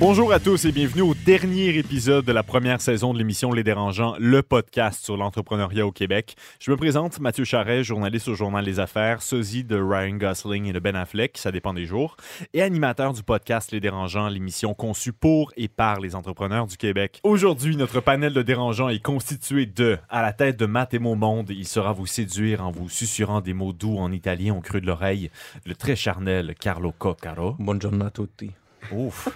Bonjour à tous et bienvenue au dernier épisode de la première saison de l'émission Les Dérangeants, le podcast sur l'entrepreneuriat au Québec. Je me présente Mathieu Charret, journaliste au journal Les Affaires, sosie de Ryan Gosling et de Ben Affleck, ça dépend des jours, et animateur du podcast Les Dérangeants, l'émission conçue pour et par les entrepreneurs du Québec. Aujourd'hui, notre panel de dérangeants est constitué de, à la tête de Matteo Monde, il saura vous séduire en vous susurrant des mots doux en italien au creux de l'oreille, le très charnel Carlo Coccaro. Buongiorno a tutti. Ouf.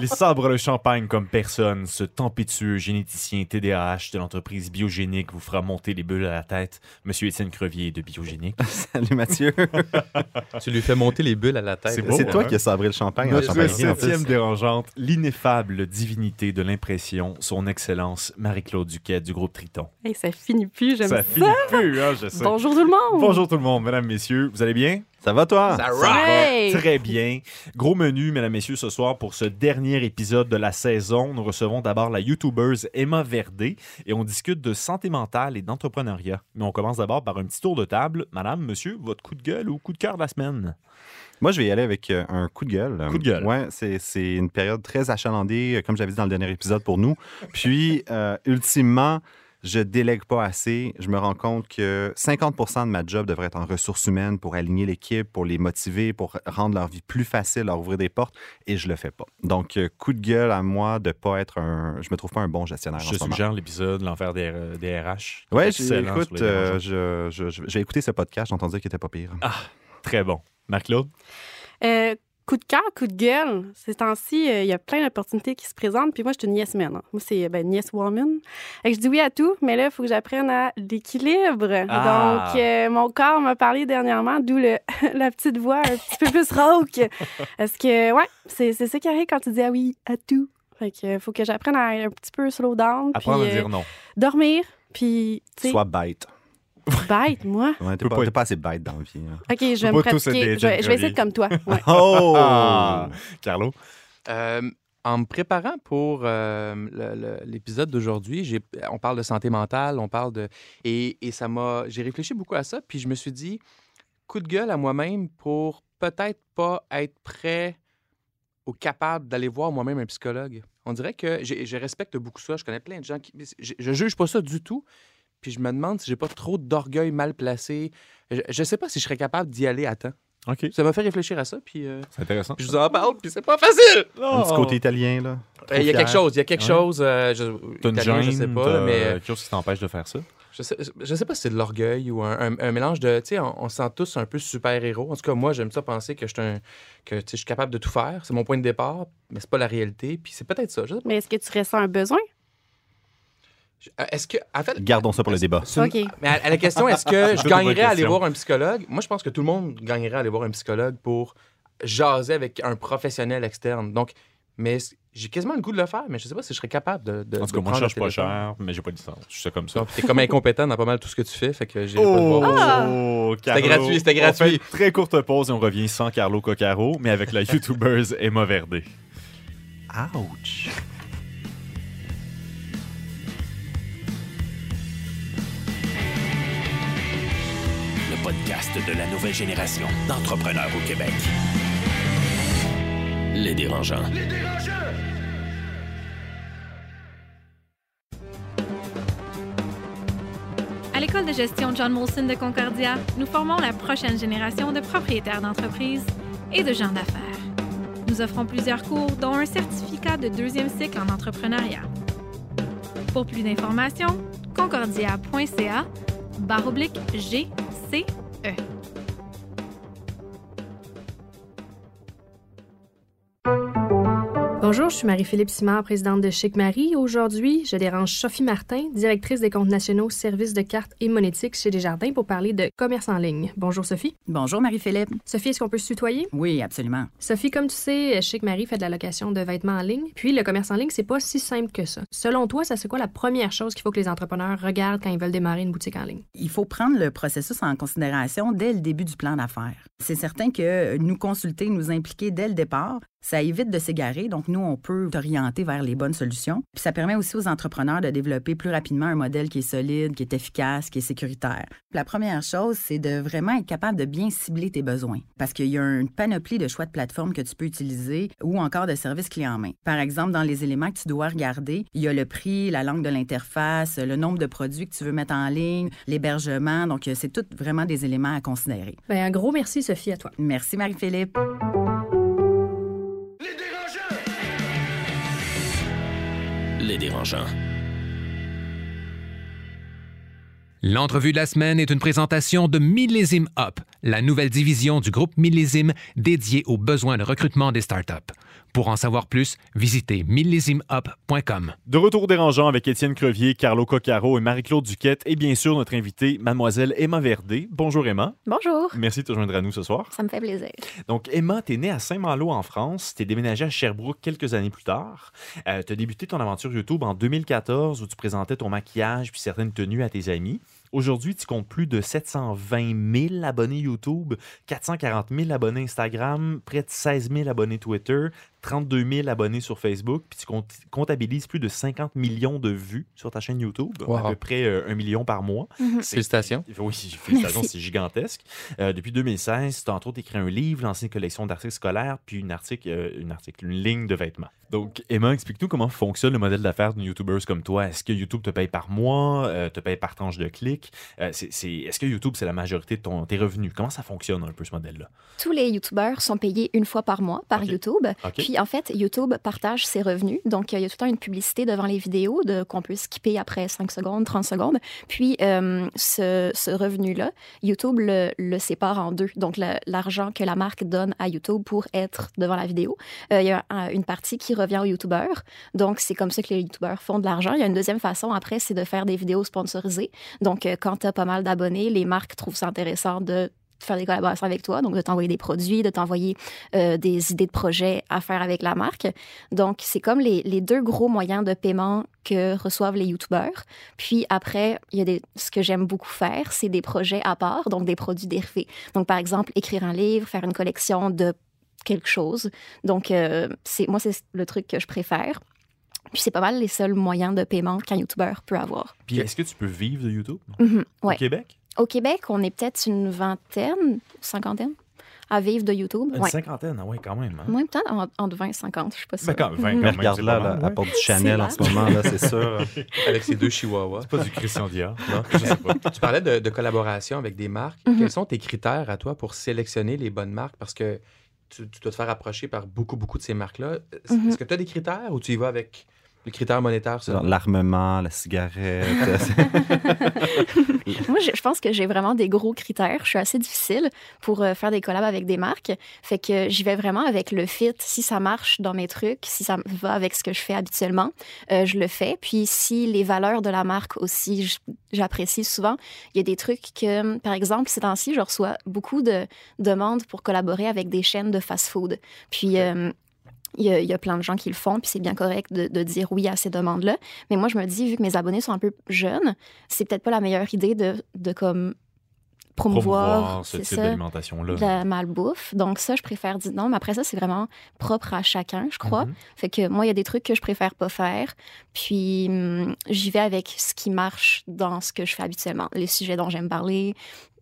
Il sabre le champagne comme personne. Ce tempétueux généticien TDAH de l'entreprise Biogénique vous fera monter les bulles à la tête. Monsieur Étienne Crevier de Biogénique. Salut Mathieu. Tu lui fais monter les bulles à la tête. C'est beau, C'est toi hein? qui as sabré le champagne Notre en septième dérangeante, l'ineffable divinité de l'impression, son excellence, Marie-Claude Duquette du groupe Triton. Hey, ça finit plus, j'aime ça. Ça finit plus, hein, je sais. Bonjour tout le monde. Bonjour tout le monde, mesdames, messieurs. Vous allez bien? Ça va toi? Ça va! Très bien. Gros menu, mesdames, messieurs, ce soir pour ce dernier épisode de la saison. Nous recevons d'abord la YouTubeuse Emma Verdé et on discute de santé mentale et d'entrepreneuriat. Mais on commence d'abord par un petit tour de table. Madame, monsieur, votre coup de gueule ou coup de cœur de la semaine? Moi, je vais y aller avec euh, un coup de gueule. Coup de gueule. Ouais, c'est, c'est une période très achalandée, euh, comme j'avais dit dans le dernier épisode pour nous. Puis, euh, ultimement, je délègue pas assez. Je me rends compte que 50 de ma job devrait être en ressources humaines pour aligner l'équipe, pour les motiver, pour rendre leur vie plus facile, leur ouvrir des portes, et je le fais pas. Donc, euh, coup de gueule à moi de pas être un... Je me trouve pas un bon gestionnaire en Je ce moment. suggère l'épisode L'enfer des, euh, des RH. Ouais, Excellent j'ai- sur écoute, euh, dérangeants. je, je, je- j'ai écouté ce podcast, j'ai entendu qu'il était pas pire. Très bon. Marc-Claude? Euh, coup de cœur, coup de gueule. Ces temps-ci, euh, il y a plein d'opportunités qui se présentent. Puis moi, je suis une yes man. hein. Moi, c'est ben, yes woman. Que je dis oui à tout, mais là, il faut que j'apprenne à l'équilibre. Ah. Donc, euh, mon corps m'a parlé dernièrement, d'où le- la petite voix un petit peu plus rauque. Parce que, ouais, c'est ça qui arrive quand tu dis ah oui à tout. Fait que faut que j'apprenne à un petit peu slow down. Apprendre puis, à euh, dire non. dormir. Puis, Sois bête. Bête, moi? Ouais, t'es pas, pas pas assez bête dans la vie. hein. OK, je vais me pratiquer. Je vais, je vais essayer de comme toi. Ouais. Oh! Ah! Carlo? Euh, en me préparant pour euh, l'épisode d'aujourd'hui, on parle de santé mentale, on parle de... Et, et ça m'a... J'ai réfléchi beaucoup à ça, puis je me suis dit, coup de gueule à moi-même pour peut-être pas être prêt ou capable d'aller voir moi-même un psychologue. On dirait que je respecte beaucoup ça. Je connais plein de gens qui... Je, je juge pas ça du tout. Puis je me demande si j'ai pas trop d'orgueil mal placé. Je, je sais pas si je serais capable d'y aller à temps. OK. Ça m'a fait réfléchir à ça, puis... euh, C'est intéressant. je vous en parle, puis c'est pas facile. Un petit côté italien, là. Euh, Il y a quelque chose, il y a quelque Ouais. chose. euh, je, T'as une italien, je sais gêne, pas, mais quelque chose qui t'empêche de faire ça? je sais, je sais pas si c'est de l'orgueil ou un, un- un mélange de. Tu sais, on, on se sent tous un peu super-héros. En tout cas, moi, j'aime ça penser que je suis un- que tu sais, je suis capable de tout faire. C'est mon point de départ, mais c'est pas la réalité. Puis c'est peut-être ça. Je sais pas. Mais est-ce que tu ressens un besoin? Euh, Est-ce que. En fait, Gardons ça pour le débat. Mais à, à la question, est-ce que je gagnerais à aller voir un psychologue? Moi, je pense que tout le monde gagnerait à aller voir un psychologue pour jaser avec un professionnel externe. Donc, mais j'ai quasiment le goût de le faire, mais je sais pas si je serais capable de. de En tout cas, moi, je cherche pas cher, mais j'ai pas de licence. Je sais comme ça. Donc, t'es comme incompétent dans pas mal tout ce que tu fais, fait que j'ai pas de voir. Oh, gratuit, c'était On fait gratuit. une très courte pause et on revient sans Carlo Coccaro, mais avec la YouTubeuse Emma Verdé. Ouch! Podcast de la nouvelle génération d'entrepreneurs au Québec. Les dérangeants. À l'école de gestion John Molson de Concordia, nous formons la prochaine génération de propriétaires d'entreprises et de gens d'affaires. Nous offrons plusieurs cours, dont un certificat de deuxième cycle en entrepreneuriat. Pour plus d'informations, concordia.ca barre oblique GCE. Bonjour, je suis Marie-Philippe Simard, présidente de Chic Marie. Aujourd'hui, je dérange Sophie Martin, directrice des comptes nationaux, services de cartes et monétiques chez Desjardins pour parler de commerce en ligne. Bonjour Sophie. Bonjour Marie-Philippe. Sophie, est-ce qu'on peut se tutoyer? Oui, absolument. Sophie, comme tu sais, Chic Marie fait de la location de vêtements en ligne. Puis le commerce en ligne, c'est pas si simple que ça. Selon toi, ça c'est quoi la première chose qu'il faut que les entrepreneurs regardent quand ils veulent démarrer une boutique en ligne? Il faut prendre le processus en considération dès le début du plan d'affaires. C'est certain que nous consulter, nous impliquer dès le départ, ça évite de s'égarer, donc nous, on peut t'orienter vers les bonnes solutions. Puis ça permet aussi aux entrepreneurs de développer plus rapidement un modèle qui est solide, qui est efficace, qui est sécuritaire. La première chose, c'est de vraiment être capable de bien cibler tes besoins, parce qu'il y a une panoplie de choix de plateformes que tu peux utiliser ou encore de services clés en main. Par exemple, dans les éléments que tu dois regarder, il y a le prix, la langue de l'interface, le nombre de produits que tu veux mettre en ligne, l'hébergement. Donc, c'est tout vraiment des éléments à considérer. Bien, un gros merci, Sophie, à toi. Merci, Marie-Philippe. Les dérangeants. L'entrevue de la semaine est une présentation de Millésime Up, la nouvelle division du groupe Millésime dédiée aux besoins de recrutement des startups. Pour en savoir plus, visitez millésimeup.com. De retour dérangeant avec Étienne Crevier, Carlo Coccaro et Marie-Claude Duquette et bien sûr notre invitée, mademoiselle Emma Verdé. Bonjour Emma. Bonjour. Merci de te joindre à nous ce soir. Ça me fait plaisir. Donc Emma, tu es née à Saint-Malo en France, tu es déménagée à Sherbrooke quelques années plus tard. Euh, tu as débuté ton aventure YouTube en 2014 où tu présentais ton maquillage puis certaines tenues à tes amis. Aujourd'hui, tu comptes plus de 720 000 abonnés YouTube, 440 000 abonnés Instagram, près de 16 000 abonnés Twitter, 32 000 abonnés sur Facebook, puis tu comptabilises plus de 50 millions de vues sur ta chaîne YouTube, Wow. à peu près euh, un million par mois. Félicitations. Oui, félicitations, c'est gigantesque. Euh, depuis 2016, tu as entre autres écrit un livre, lancé une collection d'articles scolaires, puis une, article, euh, une, article, une ligne de vêtements. Donc, Emma, explique-nous comment fonctionne le modèle d'affaires d'une YouTubeuse comme toi. Est-ce que YouTube te paye par mois, euh, te paye par tranche de clics? Euh, c'est- c'est- Est-ce que YouTube, c'est la majorité de ton, tes revenus? Comment ça fonctionne un peu ce modèle-là? Tous les YouTubeurs sont payés une fois par mois par. YouTube. OK? Puis en fait, YouTube partage ses revenus. Donc, il y a tout le temps une publicité devant les vidéos de, qu'on peut skipper après 5 secondes, 30 secondes. Puis, euh, ce, revenu-là, YouTube le, sépare en deux. Donc, l'argent que la marque donne à YouTube pour être devant la vidéo, euh, il y a un- une partie qui revient aux YouTubeurs. Donc, c'est comme ça que les YouTubeurs font de l'argent. Il y a une deuxième façon, après, c'est de faire des vidéos sponsorisées. Donc, euh, quand tu as pas mal d'abonnés, les marques trouvent ça intéressant de faire des collaborations avec toi, donc de t'envoyer des produits, de t'envoyer euh, des idées de projets à faire avec la marque. Donc, c'est comme les, les deux gros moyens de paiement que reçoivent les YouTubeurs. Puis après, il y a des, ce que j'aime beaucoup faire, c'est des projets à part, donc des produits dérivés. Donc, par exemple, écrire un livre, faire une collection de quelque chose. Donc, euh, c'est moi, c'est le truc que je préfère. Puis c'est pas mal les seuls moyens de paiement qu'un YouTuber peut avoir. Puis est-ce que tu peux vivre de YouTube? Ouais. au Québec? Au Québec, on est peut-être une vingtaine, cinquantaine à vivre de YouTube. Une Ouais. cinquantaine, ah ouais, quand même. hein? Moi, peut-être en- entre 20 et 50, je sais pas Ben, quand, 20 quand Mais même, regarde là, à ouais. porte du Chanel en ce moment, là, c'est sûr. Avec ces deux chihuahuas. C'est pas du Christian Dior. Non, Je sais pas. Tu parlais de, de collaboration avec des marques. Mhm. Quels sont tes critères à toi pour sélectionner les bonnes marques? Parce que tu, tu dois te faire approcher par beaucoup, beaucoup de ces marques-là. Est-ce Mhm. est-ce que tu as des critères ou tu y vas avec les critères monétaires? Seulement? L'armement, la cigarette. Moi, je, pense que j'ai vraiment des gros critères. Je suis assez difficile pour euh, faire des collabs avec des marques. Fait que j'y vais vraiment avec le fit. Si ça marche dans mes trucs, si ça va avec ce que je fais habituellement, euh, je le fais. Puis si les valeurs de la marque aussi, j'apprécie souvent. Il y a des trucs que, par exemple, ces temps-ci, je reçois beaucoup de demandes pour collaborer avec des chaînes de fast-food. Puis... euh, il y, a, il y a plein de gens qui le font, puis c'est bien correct de, de dire oui à ces demandes-là. Mais moi, je me dis, vu que mes abonnés sont un peu jeunes, c'est peut-être pas la meilleure idée de, de comme promouvoir, ce c'est type d'alimentation-là. de la malbouffe. Donc ça, je préfère dire non. Mais après ça, c'est vraiment propre à chacun, je crois. Mhm. Fait que moi, il y a des trucs que je préfère pas faire. Puis hum, j'y vais avec ce qui marche dans ce que je fais habituellement, les sujets dont j'aime parler,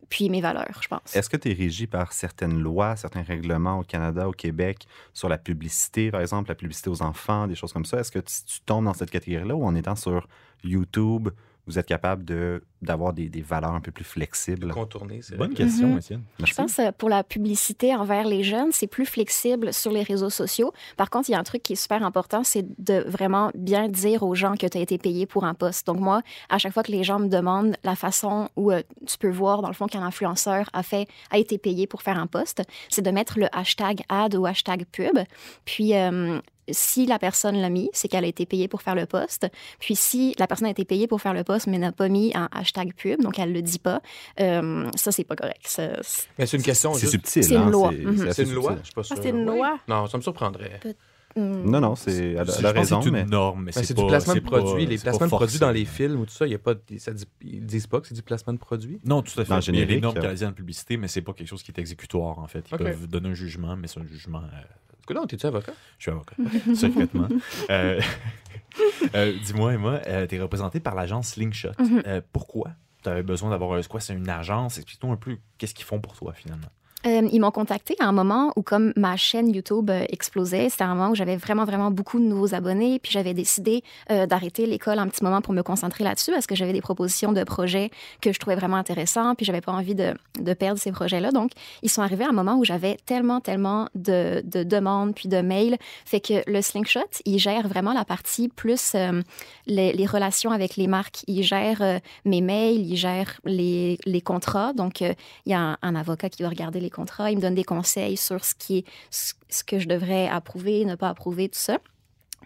puis mes valeurs, je pense. Est-ce que tu es régi par certaines lois, certains règlements au Canada, au Québec, sur la publicité, par exemple, la publicité aux enfants, des choses comme ça? Est-ce que tu, tu tombes dans cette catégorie-là ou en étant sur YouTube, vous êtes capable de- d'avoir des, des valeurs un peu plus flexibles? Contourner, c'est Bonne question, Mhm. Étienne. Je pense euh, pour la publicité envers les jeunes, c'est plus flexible sur les réseaux sociaux. Par contre, il y a un truc qui est super important, c'est de vraiment bien dire aux gens que tu as été payé pour un poste. Donc moi, à chaque fois que les gens me demandent la façon où euh, tu peux voir dans le fond qu'un influenceur a fait a été payé pour faire un poste, c'est de mettre le hashtag ad ou hashtag pub. Puis euh, si la personne l'a mis, c'est qu'elle a été payée pour faire le post. Puis si la personne a été payée pour faire le post, mais n'a pas mis un hashtag pub, donc elle le dit pas, euh, ça, c'est pas correct. Ça, c'est- Mais c'est une question. C'est juste- subtil. C'est une hein, loi. c'est- une loi? Je suis pas sûr. Ah, c'est une loi? Non, ça me surprendrait. Hmm. Non, non, c'est, elle, elle a raison, c'est une mais norme, mais c'est du placement de pas- produits. Les placements de produits dans les films ou tout ça, il y a pas, ça dit- ils disent pas que c'est du placement de produits? Non, tout à fait. Il y a générique, normes euh, canadiennes de publicité, mais c'est pas quelque chose qui est exécutoire, en fait. Ils Ok. peuvent donner un jugement, mais c'est un jugement. euh, Est-ce que là, t'es-tu avocat? je suis avocat, secrètement. Euh, euh, Dis-moi, Emma, euh, tu es représentée par l'agence Slingshot. Mhm. Euh, pourquoi tu avais besoin d'avoir un. C'est quoi, c'est une agence? Explique-nous un peu qu'est-ce qu'ils font pour toi, finalement. Euh, ils m'ont contacté à un moment où, comme ma chaîne YouTube euh, explosait, c'était un moment où j'avais vraiment, vraiment beaucoup de nouveaux abonnés. Puis j'avais décidé euh, d'arrêter l'école un petit moment pour me concentrer là-dessus parce que j'avais des propositions de projets que je trouvais vraiment intéressants. Puis j'avais pas envie de, de perdre ces projets-là. Donc, ils sont arrivés à un moment où j'avais tellement, tellement de, de demandes puis de mails. Fait que le Slingshot, il gère vraiment la partie plus les, relations avec les marques. Il gère mes mails, il gère les, les contrats. Donc, il y a un, un avocat qui doit regarder les contrats. Il me donne des conseils sur ce, que je devrais approuver, ne pas approuver, tout ça.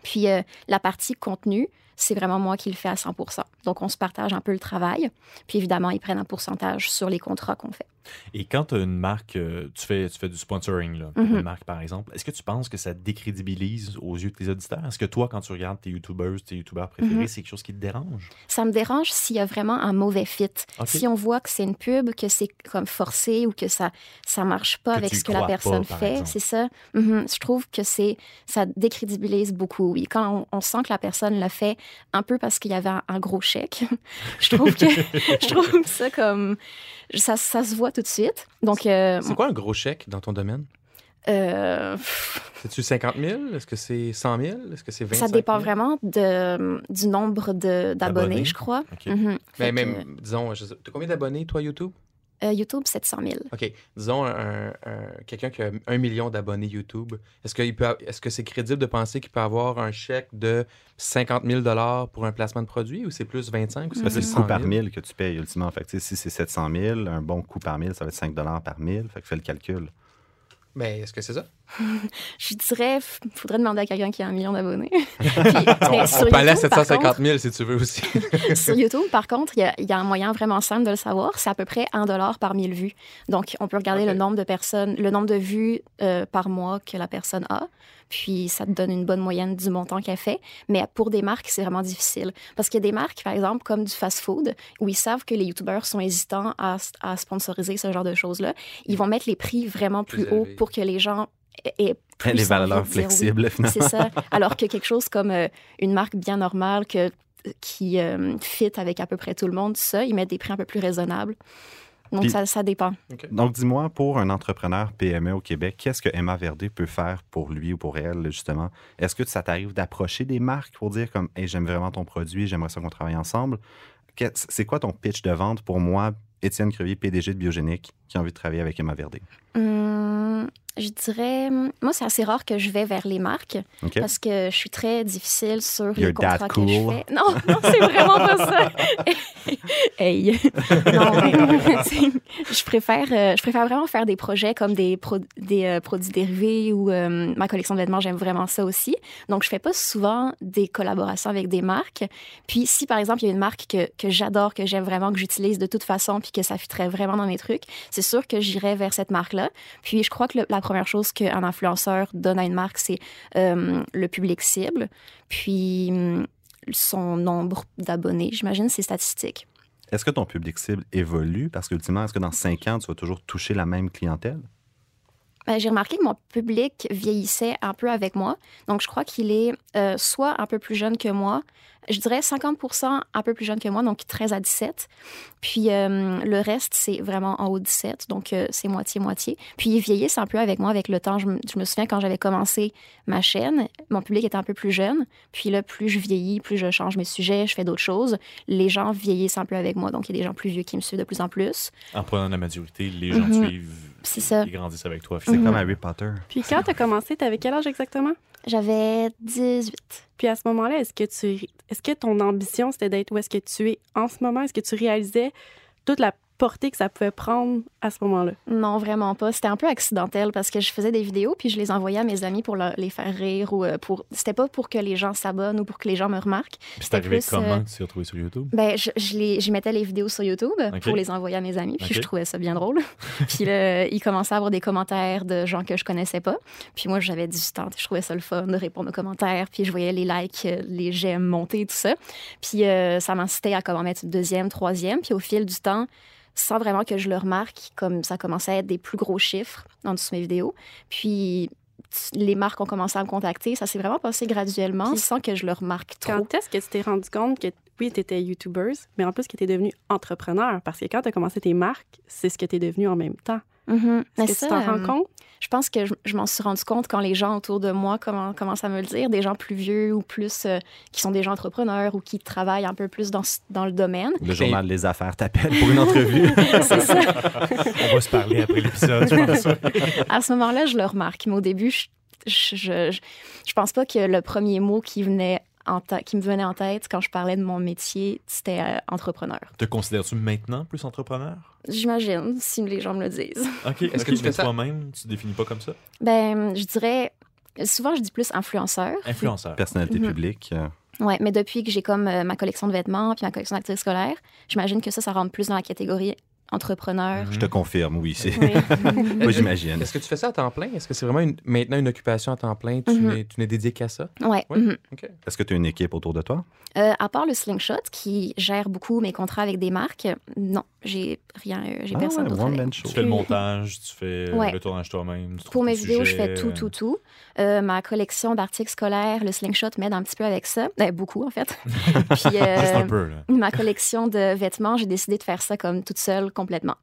Puis euh, la partie contenu, c'est vraiment moi qui le fais à 100% Donc, on se partage un peu le travail. Puis évidemment, ils prennent un pourcentage sur les contrats qu'on fait. Et quand tu as une marque, euh, tu, fais, tu fais du sponsoring, là, Mhm. une marque par exemple, est-ce que tu penses que ça décrédibilise aux yeux de tes auditeurs? Est-ce que toi, quand tu regardes tes YouTubers, tes YouTubeurs préférés, Mhm. c'est quelque chose qui te dérange? Ça me dérange s'il y a vraiment un mauvais fit. Si on voit que c'est une pub, que c'est comme forcé ou que ça ça marche pas Que avec ce que la pas, personne fait, c'est ça? Mhm. Je trouve que c'est ça décrédibilise beaucoup. Oui, quand on, on sent que la personne l'a fait un peu parce qu'il y avait un, un gros chèque, je trouve que je trouve ça comme ça, ça se voit tout de suite. Donc euh, C'est quoi un gros chèque dans ton domaine? euh, C'est-tu 50 000? Est-ce que c'est 100 000? Est-ce que c'est 25 ça 000? dépend vraiment de, du nombre D'abonnés. je crois. OK. Mhm. Mais Fait même, disons, sais- t'as combien d'abonnés, toi, YouTube? Que, euh, YouTube, 700 000. OK. Disons, un, un- quelqu'un qui a un million d'abonnés YouTube, est-ce, qu'il peut, est-ce que c'est crédible de penser qu'il peut avoir un chèque de 50 000 pour un placement de produit ou c'est plus 25 ou c'est Ben, c'est plus le 100 coût par 000? mille? que tu payes ultimement. Fait que, si c'est 700 000, un bon coût par mille, ça va être 5 par mille. Fait que fais le calcul. Mais est-ce que c'est ça? Je dirais, f- faudrait demander à quelqu'un qui a un million d'abonnés. On peut aller à YouTube, par 750 000 si tu veux aussi. Sur YouTube, par contre, il y, a- il y a un moyen vraiment simple de le savoir. C'est à peu près 1 dollar par 1000 vues. Donc, on peut regarder le nombre de personnes, le nombre de vues euh, par mois que la personne a. Puis, ça te donne une bonne moyenne du montant qu'elle fait. Mais pour des marques, c'est vraiment difficile. Parce qu'il y a des marques, par exemple, comme du fast-food, où ils savent que les YouTubeurs sont hésitants à, à sponsoriser ce genre de choses-là. Ils vont mettre les prix vraiment plus, Plus haut pour que les gens aient plus Les valeurs oui. flexibles, finalement. C'est ça. Alors que quelque chose comme euh, une marque bien normale que, qui euh, fit avec à peu près tout le monde, ça, ils mettent des prix un peu plus raisonnables. Donc, Puis- ça, ça dépend. Donc, dis-moi, pour un entrepreneur PME au Québec, qu'est-ce que Emma Verdé peut faire pour lui ou pour elle, justement? Est-ce que ça t'arrive d'approcher des marques pour dire comme, hey, j'aime vraiment ton produit, j'aimerais ça qu'on travaille ensemble? C'est quoi ton pitch de vente pour moi, Étienne Crevier, PDG de Biogénique, qui a envie de travailler avec Emma Verdé? Hum, je dirais, moi, c'est assez rare que je vais vers les marques parce que je suis très difficile sur You're les contrats que je fais. Non, non, c'est vraiment pas ça. hey. Non, je préfère, euh, je préfère vraiment faire des projets comme des, pro- des euh, produits dérivés ou euh, ma collection de vêtements, j'aime vraiment ça aussi. Donc, je fais pas souvent des collaborations avec des marques. Puis, si par exemple, il y a une marque que, que j'adore, que j'aime vraiment, que j'utilise de toute façon, puis que ça fitterait vraiment dans mes trucs, c'est sûr que j'irai vers cette marque-là. Puis, je crois que le- la première chose qu'un influenceur donne à une marque, c'est euh, le public cible, puis hum, son nombre d'abonnés, j'imagine, ses statistiques. Est-ce que ton public cible évolue? Parce qu'ultimement, est-ce que dans cinq ans, tu vas toujours toucher la même clientèle? Ben, J'ai remarqué que mon public vieillissait un peu avec moi. Donc, je crois qu'il est euh, soit un peu plus jeune que moi, je dirais 50% un peu plus jeune que moi, donc 13 à 17. Puis euh, le reste, c'est vraiment en haut de 17, donc euh, c'est moitié-moitié. Puis ils vieillissent un peu avec moi avec le temps. Je me, je me souviens quand j'avais commencé ma chaîne, mon public était un peu plus jeune. Puis là, plus je vieillis, plus je change mes sujets, je fais d'autres choses. Les gens vieillissent un peu avec moi, donc il y a des gens plus vieux qui me suivent de plus en plus. En prenant de la maturité, les gens te suivent. C'est ça. Ils grandissent avec toi. C'est Mhm. comme Harry Potter. Puis quand tu as commencé, tu avais quel âge exactement? J'avais 18. Puis à ce moment-là, est-ce que tu est-ce que ton ambition c'était d'être où est-ce que tu es en ce moment? Est-ce que tu réalisais toute la portée que ça pouvait prendre à ce moment-là? Non, vraiment pas. C'était un peu accidentel parce que je faisais des vidéos puis je les envoyais à mes amis pour leur- les faire rire ou euh, pour. C'était pas pour que les gens s'abonnent ou pour que les gens me remarquent. Puis c'est C'était arrivé plus, comment euh, tu t'es retrouvé sur YouTube? Ben, je, je, les- je mettais les vidéos sur YouTube pour les envoyer à mes amis, puis je trouvais ça bien drôle. puis là, ils commençaient à avoir des commentaires de gens que je connaissais pas. Puis moi, j'avais 18 ans, je trouvais ça le fun de répondre aux commentaires, puis je voyais les likes, euh, les j'aime monter, tout ça. Puis euh, ça m'incitait à comment mettre une deuxième, troisième. Puis au fil du temps, sans vraiment que je le remarque, comme ça commençait à être des plus gros chiffres en dessous de mes vidéos. Puis les marques ont commencé à me contacter. Ça s'est vraiment passé graduellement, Puis- sans que je le remarque trop. Quand est-ce que tu t'es rendu compte que, oui, tu étais YouTuber, mais en plus que tu es devenu entrepreneur? Parce que quand tu as commencé tes marques, c'est ce que tu es devenu en même temps. Mhm. Est-ce que ça, tu t'en rends euh, compte? Je pense que je, je m'en suis rendu compte quand les gens autour de moi commen- commencent à me le dire, des gens plus vieux ou plus euh, qui sont des gens entrepreneurs ou qui travaillent un peu plus dans, dans le domaine. Le journal des affaires t'appelle pour une entrevue. C'est ça. On va se parler après l'épisode, je pense. À ce moment-là, je le remarque. Mais au début, je, je, je, je- je pense pas que le premier mot qui, venait en qui me venait en tête quand je parlais de mon métier, c'était euh, entrepreneur. Te considères-tu maintenant plus entrepreneur? J'imagine, si les gens me le disent. OK. Est-ce que tu fais toi-même, tu te définis pas comme ça? Ben, je dirais, souvent, je dis plus influenceur. Influenceur. Personnalité Mhm. publique. euh, Ouais, mais depuis que j'ai comme euh, ma collection de vêtements puis ma collection d'activités scolaires, j'imagine que ça, ça rentre plus dans la catégorie entrepreneur. Je te confirme, oui. c'est- Oui. Moi, j'imagine. Est-ce que tu fais ça à temps plein? Est-ce que c'est vraiment une- maintenant une occupation à temps plein? Tu Mhm. n'es tu n'es dédié qu'à ça? ouais. Ouais. mhm. OK. Est-ce que tu as une équipe autour de toi? Euh, à part le Slingshot qui gère beaucoup mes contrats avec des marques, non, j'ai rien, euh, j'ai Ah personne ouais, d'autre. Tu fais le montage, tu fais Ouais. le tournage toi-même. tu Pour mes vidéos, je fais tout, tout, tout. Euh, ma collection d'articles scolaires, le Slingshot m'aide un petit peu avec ça. Ben, beaucoup, en fait. Puis, euh, Juste un peu, là. ma collection de vêtements, j'ai décidé de faire ça comme toute seule, complètement.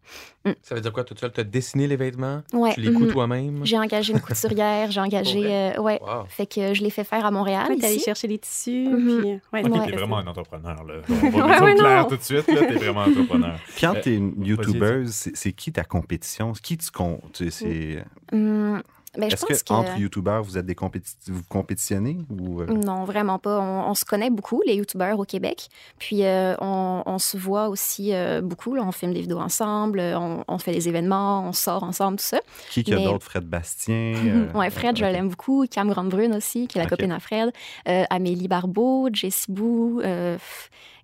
Ça veut dire quoi? Toute seule, tu as dessiné les vêtements? Ouais, Tu les couds mhm. toi-même? J'ai engagé une couturière, j'ai engagé. Euh, ouais. Wow. Fait que je l'ai fait faire à Montréal. Ouais, t'es allé chercher les tissus. Mhm. puis, euh, ouais, OK, t'as t'es vraiment un entrepreneur, là. On va Ouais, mettre ouais, clair tout de suite, là. T'es vraiment entrepreneur. Quand Euh, tu es une vas-y. YouTubeuse, c'est qui ta compétition? Qui tu comptes? C'est- Hum, ben, Est-ce que, que. entre YouTubeurs, vous êtes des compéti- vous compétitionnez? Ou, euh, Non, vraiment pas. On, on se connaît beaucoup, les YouTubeurs au Québec. Puis euh, on, on se voit aussi euh, beaucoup. là. On filme des vidéos ensemble, on, on fait des événements, on sort ensemble, tout ça. qui qui a mais- d'autres? Fred Bastien? euh, ouais, Fred, je l'aime beaucoup. Cam Grande-Brune aussi, qui est la copine à Fred. Amélie Barbeau, Jessie Bou,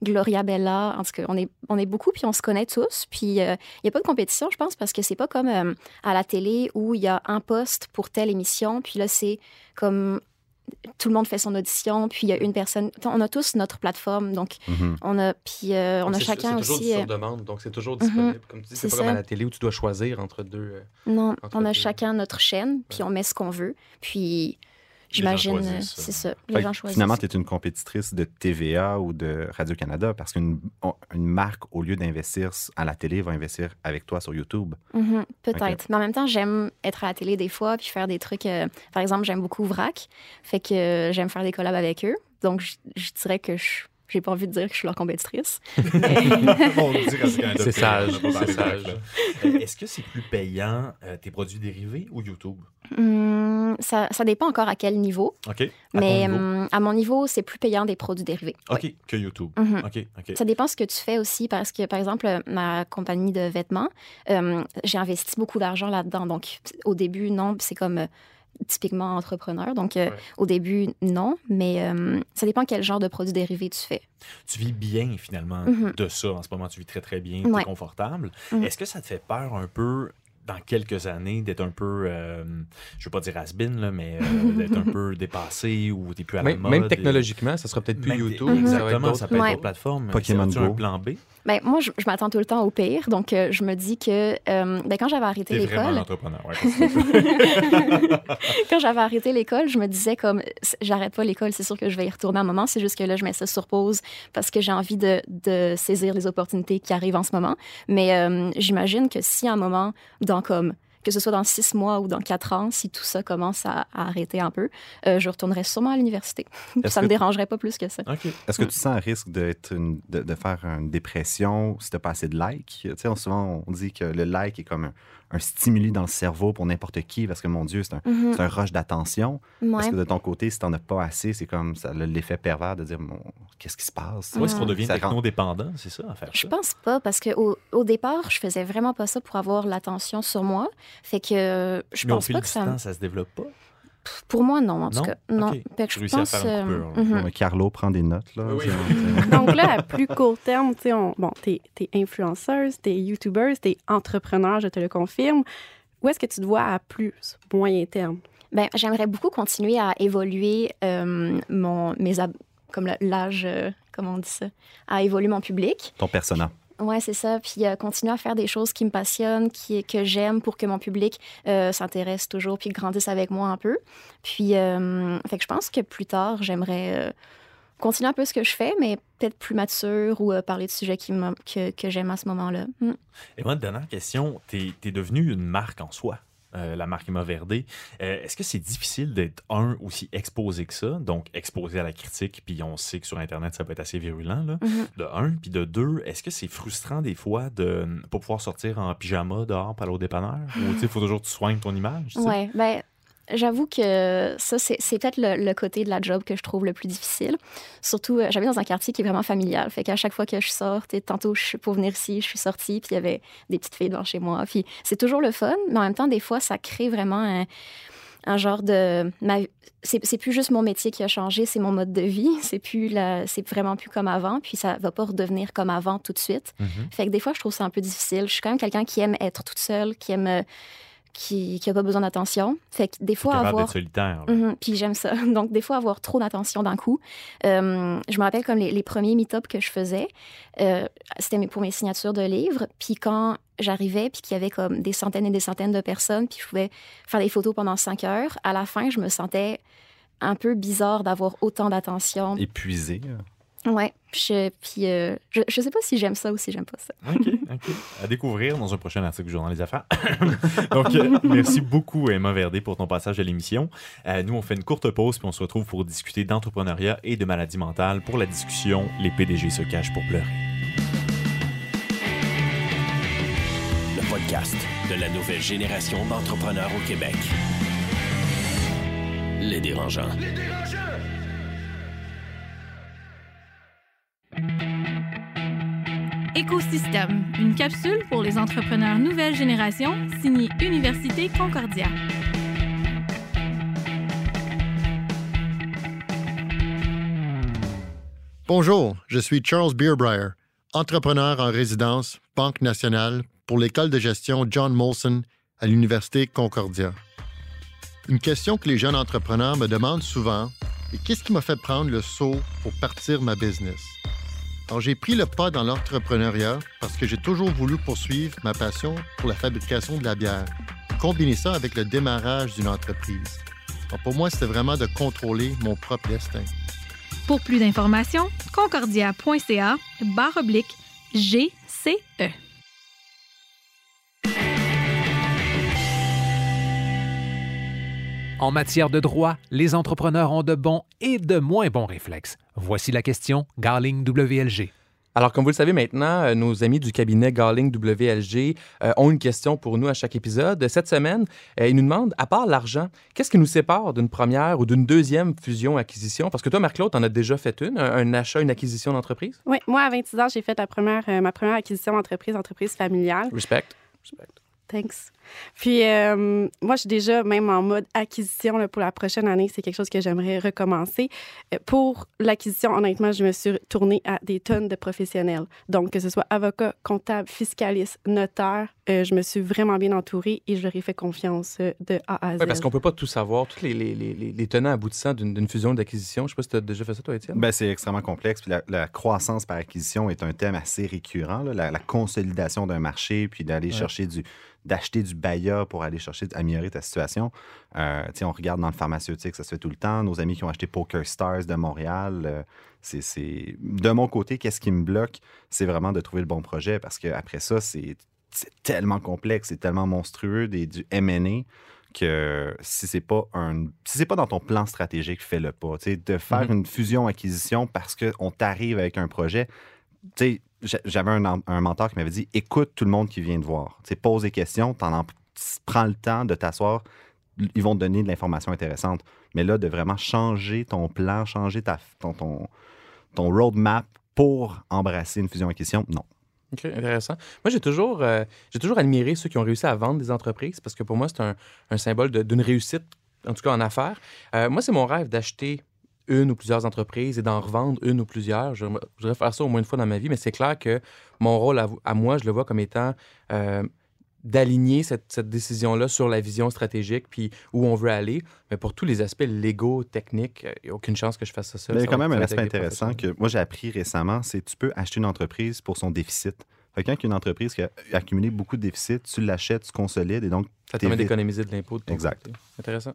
Gloria Bella. En tout cas, on est, on est beaucoup, puis on se connaît tous. Puis il n'y a pas de compétition, je pense, parce que c'est pas comme euh, à la télé où il y a un poste pour telle émission, puis là, c'est comme tout le monde fait son audition, puis il y a une personne. On a tous notre plateforme, donc Mhm. on a, puis euh, on a c'est- chacun C'est toujours aussi. du euh, sur demande, donc c'est toujours disponible. Comme tu dis, c'est C'est pas comme à la télé où tu dois choisir entre deux. euh, non, entre on a deux. chacun notre chaîne, puis on met ce qu'on veut, puis j'imagine, euh, c'est ça. Les Fait gens que choisissent. Finalement, tu es une compétitrice de TVA ou de Radio-Canada parce qu'une une marque, au lieu d'investir à la télé, va investir avec toi sur YouTube. Mhm, Peut-être. Mais en même temps, j'aime être à la télé des fois puis faire des trucs. euh, par exemple, j'aime beaucoup Vrac. Fait que euh, j'aime faire des collabs avec eux. Donc, je, je dirais que je. J'ai pas envie de dire que je suis leur compétitrice. C'est sage, c'est sage. Euh, Est-ce que c'est plus payant euh, tes produits dérivés ou YouTube? Hum, ça, ça dépend encore à quel niveau. OK. À ton mais niveau? hum, à mon niveau, c'est plus payant des produits dérivés. OK, Oui. que YouTube. Mhm. OK. Ça dépend ce que tu fais aussi, parce que, par exemple, ma compagnie de vêtements, euh, j'ai investi beaucoup d'argent là-dedans. Donc, au début, non, c'est comme euh, typiquement entrepreneur. Donc, euh, Ouais. au début, non, mais euh, ça dépend quel genre de produits dérivés tu fais. Tu vis bien, finalement, Mhm. de ça. En ce moment, tu vis très, très bien, Ouais. tu es confortable. Mhm. Est-ce que ça te fait peur un peu dans quelques années d'être un peu, euh, je veux pas dire has-been, là, mais euh, d'être un peu dépassé ou t'es plus à la Même, mode? même technologiquement, ça sera peut-être plus Même- YouTube. Ça va être Exactement, d'autres- ça peut être Ouais. d'autres plateformes. Pokémon C'est-tu un Go. plan B? Ben, moi, je, je m'attends tout le temps au pire. Donc, euh, je me dis que euh, ben, quand j'avais arrêté l'école, ouais, quand j'avais arrêté l'école, je me disais comme j'arrête pas l'école, c'est sûr que je vais y retourner à un moment. C'est juste que là, je mets ça sur pause parce que j'ai envie de, de saisir les opportunités qui arrivent en ce moment. Mais euh, j'imagine que si à un moment, dans comme que ce soit dans six mois ou dans quatre ans, si tout ça commence à, à arrêter un peu, euh, je retournerai sûrement à l'université. Ça que- me dérangerait pas plus que ça. OK. Est-ce que tu sens un risque d'être une- de, de faire une dépression si tu pas assez de likes? Tu sais, souvent, on dit que le like est comme un, un stimuli dans le cerveau pour n'importe qui parce que, mon Dieu, c'est un, un rush d'attention. Parce Ouais. que de ton côté, si t'en as pas assez, c'est comme ça l'effet pervers de dire Bon, qu'est-ce qui se passe? Où est-ce qu'on devient technodépendant, c'est ça, à faire Je ça? pense pas parce que au, au départ, je faisais vraiment pas ça pour avoir l'attention sur moi. Fait que euh, je Mais au pense fil pas du que ça. temps, ça se développe pas? Pour moi, non, en tout Non? cas. Non. Ok. Fait que je pense. euh, mhm. Carlo prend des notes. Là, Oui, Donc là, à plus court terme, tu sais, on- bon, t'es es influenceuse, t'es youtubeuse, t'es entrepreneur, je te le confirme. Où est-ce que tu te vois à plus moyen terme? Ben, j'aimerais beaucoup continuer à évoluer euh, mon, mes ab- comme l'âge, euh, comment on dit ça, à évoluer mon public. Ton persona. Ouais, c'est ça. Puis euh, continuer à faire des choses qui me passionnent, qui, que j'aime pour que mon public euh, s'intéresse toujours puis grandisse avec moi un peu. Puis, euh, fait que je pense que plus tard, j'aimerais continuer un peu ce que je fais, mais peut-être plus mature ou parler de sujets qui que, que j'aime à ce moment-là. Mm. Et moi, dernière question, t'es es devenu une marque en soi? Euh, la marque Emma Verdé. Euh, Est-ce que c'est difficile d'être, un, aussi exposé que ça, donc exposé à la critique, puis on sait que sur Internet, ça peut être assez virulent, là, Mhm. de un, puis de deux, est-ce que c'est frustrant des fois de ne pas pouvoir sortir en pyjama dehors pour aller au dépanneur? Ou, il faut toujours que tu soignes ton image? Ouais, ben, j'avoue que ça, c'est peut-être le, le côté de la job que je trouve le plus difficile. Surtout, euh, j'habite dans un quartier qui est vraiment familial. Fait qu'à chaque fois que je sors, tantôt, je pour venir ici, je suis sortie, puis il y avait des petites filles devant chez moi. Puis c'est toujours le fun, mais en même temps, des fois, ça crée vraiment un, un genre de. ma- C'est plus juste mon métier qui a changé, c'est mon mode de vie. C'est plus la... c'est vraiment plus comme avant, puis ça va pas redevenir comme avant tout de suite. Mhm. Fait que des fois, je trouve ça un peu difficile. Je suis quand même quelqu'un qui aime être toute seule, qui aime. Qui n'a pas besoin d'attention. Fait que des fois, avoir. solitaire. là. Mhm, puis j'aime ça. Donc, des fois, avoir trop d'attention d'un coup. Euh, je me rappelle comme les, les premiers meet-ups que je faisais, euh, c'était pour mes signatures de livres. Puis quand j'arrivais, puis qu'il y avait comme des centaines et des centaines de personnes, puis je pouvais faire des photos pendant cinq heures, à la fin, je me sentais un peu bizarre d'avoir autant d'attention. Épuisé. Ouais. Je, puis euh, je, je sais pas si j'aime ça ou si j'aime pas ça. OK, OK. À découvrir dans un prochain article du Journal des Affaires. Donc, euh, merci beaucoup, Emma Verdé, pour ton passage à l'émission. Euh, nous, on fait une courte pause, puis on se retrouve pour discuter d'entrepreneuriat et de maladies mentales. Pour la discussion, les PDG se cachent pour pleurer. Le podcast de la nouvelle génération d'entrepreneurs au Québec. Les dérangeants. Écosystème, une capsule pour les entrepreneurs nouvelle génération, signée Université Concordia. Bonjour, je suis Charles Beerbrier, entrepreneur en résidence, Banque nationale, pour l'école de gestion John Molson à l'Université Concordia. Une question que les jeunes entrepreneurs me demandent souvent est qu'est-ce qui m'a fait prendre le saut pour partir ma business? Alors, j'ai pris le pas dans l'entrepreneuriat parce que j'ai toujours voulu poursuivre ma passion pour la fabrication de la bière, combiner ça avec le démarrage d'une entreprise. Alors, pour moi, c'était vraiment de contrôler mon propre destin. Pour plus d'informations, concordia.ca barre oblique GCE. En matière de droit, les entrepreneurs ont de bons et de moins bons réflexes. Voici la question Garling WLG. Alors, comme vous le savez maintenant, euh, nos amis du cabinet Garling WLG euh, ont une question pour nous à chaque épisode. Cette semaine, euh, ils nous demandent, à part l'argent, qu'est-ce qui nous sépare d'une première ou d'une deuxième fusion-acquisition? Parce que toi, Marc-Claude, t'en as déjà fait une, un, un achat, une acquisition d'entreprise? Oui, moi, à 26 ans, j'ai fait la première, euh, ma première acquisition d'entreprise, entreprise familiale. Respect. Thanks. Puis, euh, moi, je suis déjà même en mode acquisition là, pour la prochaine année. C'est quelque chose que j'aimerais recommencer. Euh, pour l'acquisition, honnêtement, je me suis tournée à des tonnes de professionnels. Donc, que ce soit avocat, comptable, fiscaliste, notaire, euh, je me suis vraiment bien entourée et je leur ai fait confiance de A à Z. Oui, parce qu'on peut pas tout savoir, tous les, les, les, les tenants aboutissants d'une d'une fusion d'acquisition. Je sais pas si tu as déjà fait ça, toi, Étienne. Ben, c'est extrêmement complexe. Puis la, la croissance par acquisition est un thème assez récurrent. là. La, la consolidation d'un marché, puis d'aller Ouais. chercher du d'acheter du BAYA pour aller chercher d'améliorer ta situation. Euh, on regarde dans le pharmaceutique, ça se fait tout le temps. Nos amis qui ont acheté Poker Stars de Montréal, euh, c'est, De mon côté, qu'est-ce qui me bloque? C'est vraiment de trouver le bon projet parce qu'après ça, c'est, tellement complexe, c'est tellement monstrueux, des, du M&A que si c'est pas un si c'est pas dans ton plan stratégique, fais-le pas. De faire Mhm. une fusion-acquisition parce qu'on t'arrive avec un projet. Tu sais, j'avais un, un mentor qui m'avait dit écoute tout le monde qui vient te voir. Tu sais, pose des questions, t'en, prends le temps de t'asseoir, ils vont te donner de l'information intéressante. Mais là, de vraiment changer ton plan, changer ta, ton, ton, ton roadmap pour embrasser une fusion-acquisition, non. OK, intéressant. Moi, j'ai toujours, euh, toujours admiré ceux qui ont réussi à vendre des entreprises parce que pour moi, c'est un, un symbole d'une réussite, en tout cas en affaires. Euh, moi, c'est mon rêve d'acheter une ou plusieurs entreprises et d'en revendre une ou plusieurs. Je, je voudrais faire ça au moins une fois dans ma vie, mais c'est clair que mon rôle à, à moi, je le vois comme étant euh, d'aligner cette, cette décision-là sur la vision stratégique puis où on veut aller. Mais pour tous les aspects légaux, techniques, il n'y a aucune chance que je fasse ça seul. Mais il y a quand même un aspect intéressant que moi j'ai appris récemment, c'est que tu peux acheter une entreprise pour son déficit. Fait quand une entreprise qui a accumulé beaucoup de déficits, tu l'achètes, tu consolides et donc Ça permet d'économiser de l'impôt. Exact. côté. Intéressant.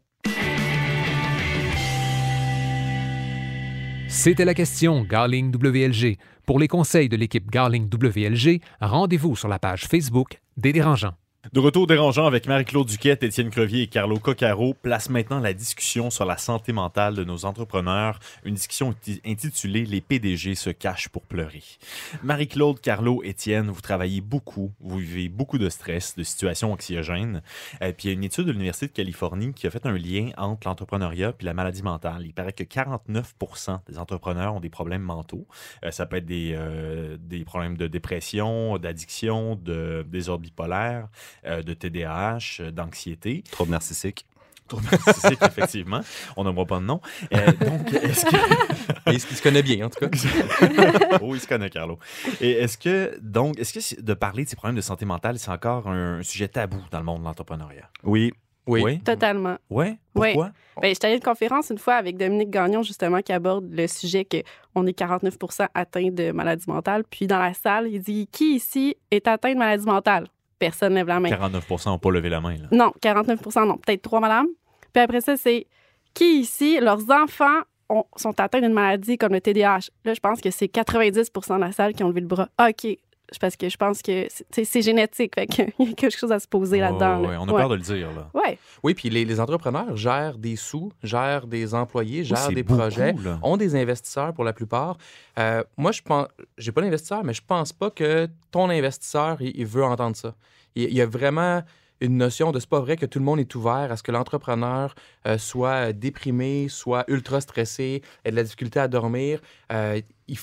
C'était la question Garling WLG. Pour les conseils de l'équipe Garling WLG, rendez-vous sur la page Facebook des dérangeants. De retour dérangeant avec Marie-Claude Duquette, Étienne Crevier et Carlo Coccaro, place maintenant la discussion sur la santé mentale de nos entrepreneurs, une discussion inti- intitulée Les PDG se cachent pour pleurer. Marie-Claude, Carlo, Étienne, vous travaillez beaucoup, vous vivez beaucoup de stress, de situations anxiogènes. Euh, puis il y a une étude de l'Université de Californie qui a fait un lien entre l'entrepreneuriat et la maladie mentale. Il paraît que 49% des entrepreneurs ont des problèmes mentaux. Euh, ça peut être des, euh, des problèmes de dépression, d'addiction, de désordre bipolaire, de TDAH, euh, d'anxiété. trouble narcissique. Trouble narcissique, effectivement. On n'aimera pas de nom. Euh, donc, est-ce que... Mais il, se- connaît bien, en tout cas. oh, il se connaît, Carlo. Et est-ce que, donc, est-ce que de parler de ces problèmes de santé mentale, c'est encore un sujet tabou dans le monde de l'entrepreneuriat? Oui, Oui. Oui. Totalement. Ouais? Oui. Pourquoi? Ben, j'étais à une conférence une fois avec Dominique Gagnon, justement, qui aborde le sujet qu'on est 49 atteints de maladie mentale. Puis dans la salle, il dit Qui ici est atteint de maladie mentale Personne lève la main. 49% n'ont pas levé la main. Là. Non, 49% non. Peut-être trois, madame. Puis après ça, c'est Qui ici, leurs enfants ont- sont atteints d'une maladie comme le TDAH Là, je pense que c'est 90% de la salle qui ont levé le bras. Ah, OK. Parce que je pense que c'est génétique. Fait qu'il y a quelque chose à se poser là-dedans. Oh, là. on a Ouais. peur de le dire. Là. Ouais. Oui, puis les, les entrepreneurs gèrent des sous, gèrent des employés, gèrent des beaucoup, projets, là. ont des investisseurs pour la plupart. Euh, moi, je pense, j'ai pas d'investisseur, mais je pense pas que ton investisseur, il, il veut entendre ça. Il, il y a vraiment une notion de c'est pas vrai que tout le monde est ouvert à ce que l'entrepreneur euh, soit déprimé, soit ultra stressé, ait de la difficulté à dormir. Euh, il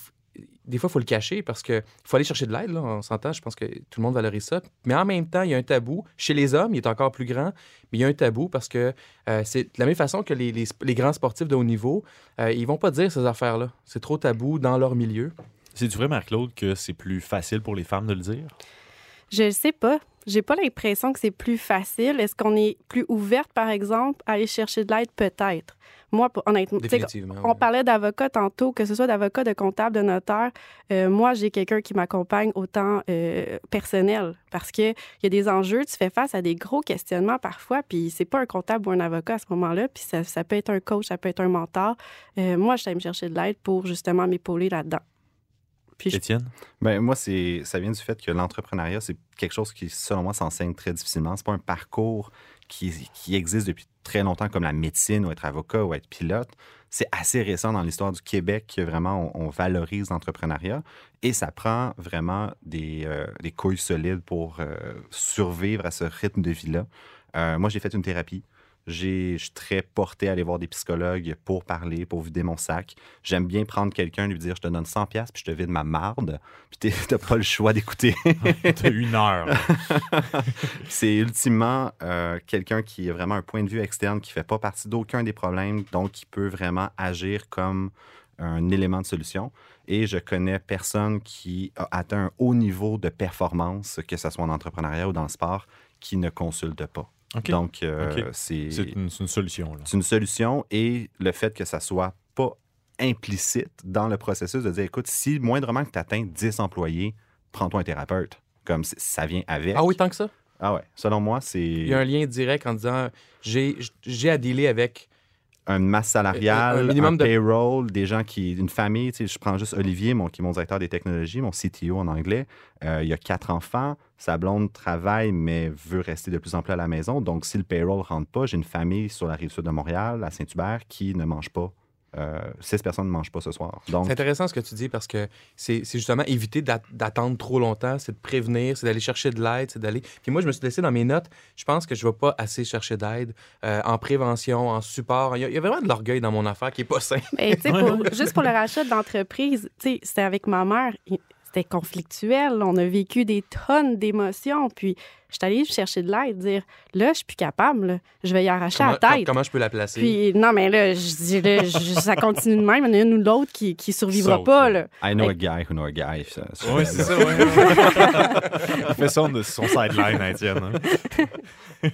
des fois, il faut le cacher parce qu'il faut aller chercher de l'aide. On s'entend, je pense que tout le monde valorise ça. Mais en même temps, il y a un tabou. Chez les hommes, il est encore plus grand, mais il y a un tabou parce que euh, c'est de la même façon que les, les grands sportifs de haut niveau, euh, ils vont pas dire ces affaires-là. C'est trop tabou dans leur milieu. C'est-tu vrai, Marc-Claude, que c'est plus facile pour les femmes de le dire? Je ne sais pas. J'ai pas l'impression que c'est plus facile. Est-ce qu'on est plus ouverte, par exemple, à aller chercher de l'aide? Peut-être. Moi, honnêtement, on ouais. parlait d'avocat tantôt, que ce soit d'avocat, de comptable, de notaire. Euh, moi, j'ai quelqu'un qui m'accompagne autant euh, personnel parce qu'il y a des enjeux, tu fais face à des gros questionnements parfois, puis c'est pas un comptable ou un avocat à ce moment-là, puis ça, ça peut être un coach, ça peut être un mentor. Euh, moi, je suis me chercher de l'aide pour justement m'épauler là-dedans. Puis je-? Ben, moi, c'est, ça vient du fait que l'entrepreneuriat, c'est quelque chose qui, selon moi, s'enseigne très difficilement. C'est pas un parcours qui, qui existe depuis très longtemps, comme la médecine ou être avocat ou être pilote. C'est assez récent dans l'histoire du Québec que vraiment on, on valorise l'entrepreneuriat et ça prend vraiment des, euh, des couilles solides pour euh, survivre à ce rythme de vie-là. Euh, moi, j'ai fait une thérapie. Je suis très porté à aller voir des psychologues pour parler, pour vider mon sac. J'aime bien prendre quelqu'un, lui dire je te donne 100$ pièces puis je te vide ma marde, puis t'as pas le choix d'écouter. T'as une heure. c'est ultimement euh, quelqu'un qui a vraiment un point de vue externe, qui fait pas partie d'aucun des problèmes, donc qui peut vraiment agir comme un élément de solution. Et je connais personne qui a atteint un haut niveau de performance, que ce soit en entrepreneuriat ou dans le sport, qui ne consulte pas. Donc, euh, c'est C'est une, solution. C'est une solution et le fait que ça soit pas implicite dans le processus de dire, écoute, si moindrement que tu atteins 10 employés, prends-toi un thérapeute. Comme ça vient avec. Ah oui, tant que ça? Ah ouais. Selon moi, c'est Il y a un lien direct en disant j'ai j'ai à dealer avec. Une masse salariale, Un- de- payroll, des gens qui, une famille. Tu sais, je prends juste Olivier, mon, qui est mon directeur des technologies, mon CTO en anglais. Euh, il a quatre enfants. Sa blonde travaille, mais veut rester de plus en plus à la maison. Donc, si le payroll ne rentre pas, j'ai une famille sur la rive sud de Montréal, à Saint-Hubert, qui ne mange pas euh, six personnes ne mangent pas ce soir. Donc, C'est intéressant ce que tu dis parce que c'est justement éviter d'at- d'attendre trop longtemps, c'est de prévenir, c'est d'aller chercher de l'aide, c'est d'aller. Puis moi, je me suis laissé dans mes notes, je pense que je ne vais pas assez chercher d'aide euh, en prévention, en support. Il y, a, il y a vraiment de l'orgueil dans mon affaire qui n'est pas sain. Tu sais, pour- juste pour le rachat d'entreprise, tu sais, c'était avec ma mère. C'était conflictuel. On a vécu des tonnes d'émotions. Puis, je suis allée chercher de l'aide, dire là, je suis plus capable. là. Je vais y arracher Comment, la tête. comment je peux la placer? Puis, non, mais là, je dis, là, je- ça continue de même. Il y en a une ou l'autre qui, qui survivra pas. là. I know a guy who know a guy. ça- ça- Oui, c'est ça, ouais. Il fait ça de son sideline Étienne. hein.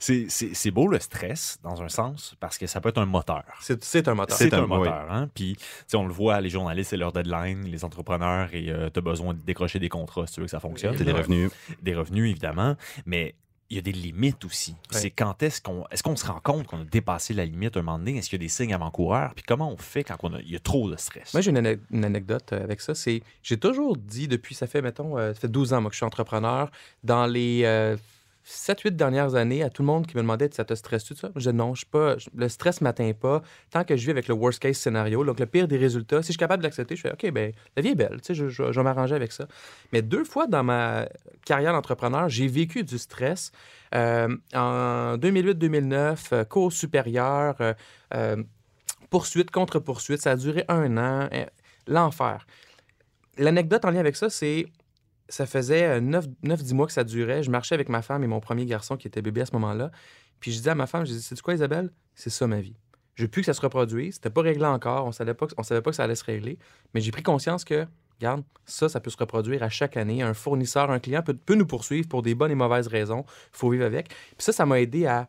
c'est, c'est- c'est beau le stress, dans un sens, parce que ça peut être un moteur. C'est c'est un moteur. C'est C'est un, un- moteur. Hein? Puis, on le voit, les journalistes, c'est leur deadline, les entrepreneurs, et tu as besoin de décrocher des contrats si tu veux que ça fonctionne. C'est des revenus. Des revenus, évidemment. Mais il y a des limites aussi. Ouais. C'est quand est-ce qu'on est-ce qu'on se rend compte qu'on a dépassé la limite un moment donné? Est-ce qu'il y a des signes avant-coureurs? Puis comment on fait quand on a- il y a trop de stress? Moi, j'ai une, ane- une anecdote euh, avec ça. C'est, j'ai toujours dit depuis, ça fait, mettons, euh, ça fait 12 ans, moi, que je suis entrepreneur. Dans les 7-8 dernières années, à tout le monde qui me demandait, ça te stresse-tu de ça? Je dis non, je pas, le stress m'atteint pas. Tant que je vis avec le worst case scénario, donc le pire des résultats, si je suis capable de l'accepter, je fais, OK, ben la vie est belle, tu sais, je, je- vais m'arranger avec ça. Mais deux fois dans ma carrière d'entrepreneur, j'ai vécu du stress. Euh, en 2008-2009, euh, cours supérieur, euh, euh, poursuite contre poursuite, ça a duré un an. L'enfer. L'anecdote en lien avec ça, c'est ça faisait 9-10 mois que ça durait. Je marchais avec ma femme et mon premier garçon qui était bébé à ce moment-là. Puis je disais à ma femme, je disais, c'est quoi Isabelle? C'est ça ma vie. Je veux plus que ça se reproduise. C'était pas réglé encore. On savait pas, on savait pas que ça allait se régler. Mais j'ai pris conscience que, regarde, ça, ça peut se reproduire à chaque année. Un fournisseur, un client peut, nous poursuivre pour des bonnes et mauvaises raisons. Faut vivre avec. Puis ça, ça m'a aidé à,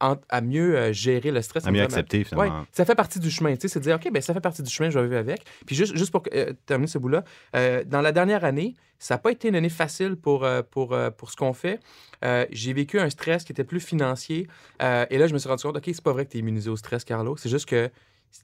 à mieux euh, gérer le stress. À mieux accepter, finalement. Ouais, ça fait partie du chemin. Tu sais, c'est de dire, OK, ben ça fait partie du chemin, je vais vivre avec. Puis juste, juste pour euh, terminer ce bout-là, euh, dans la dernière année, ça n'a pas été une année facile pour, euh, pour, pour ce qu'on fait. J'ai vécu un stress qui était plus financier. Et là, je me suis rendu compte, OK, c'est pas vrai que tu es immunisé au stress, Carlo. C'est juste que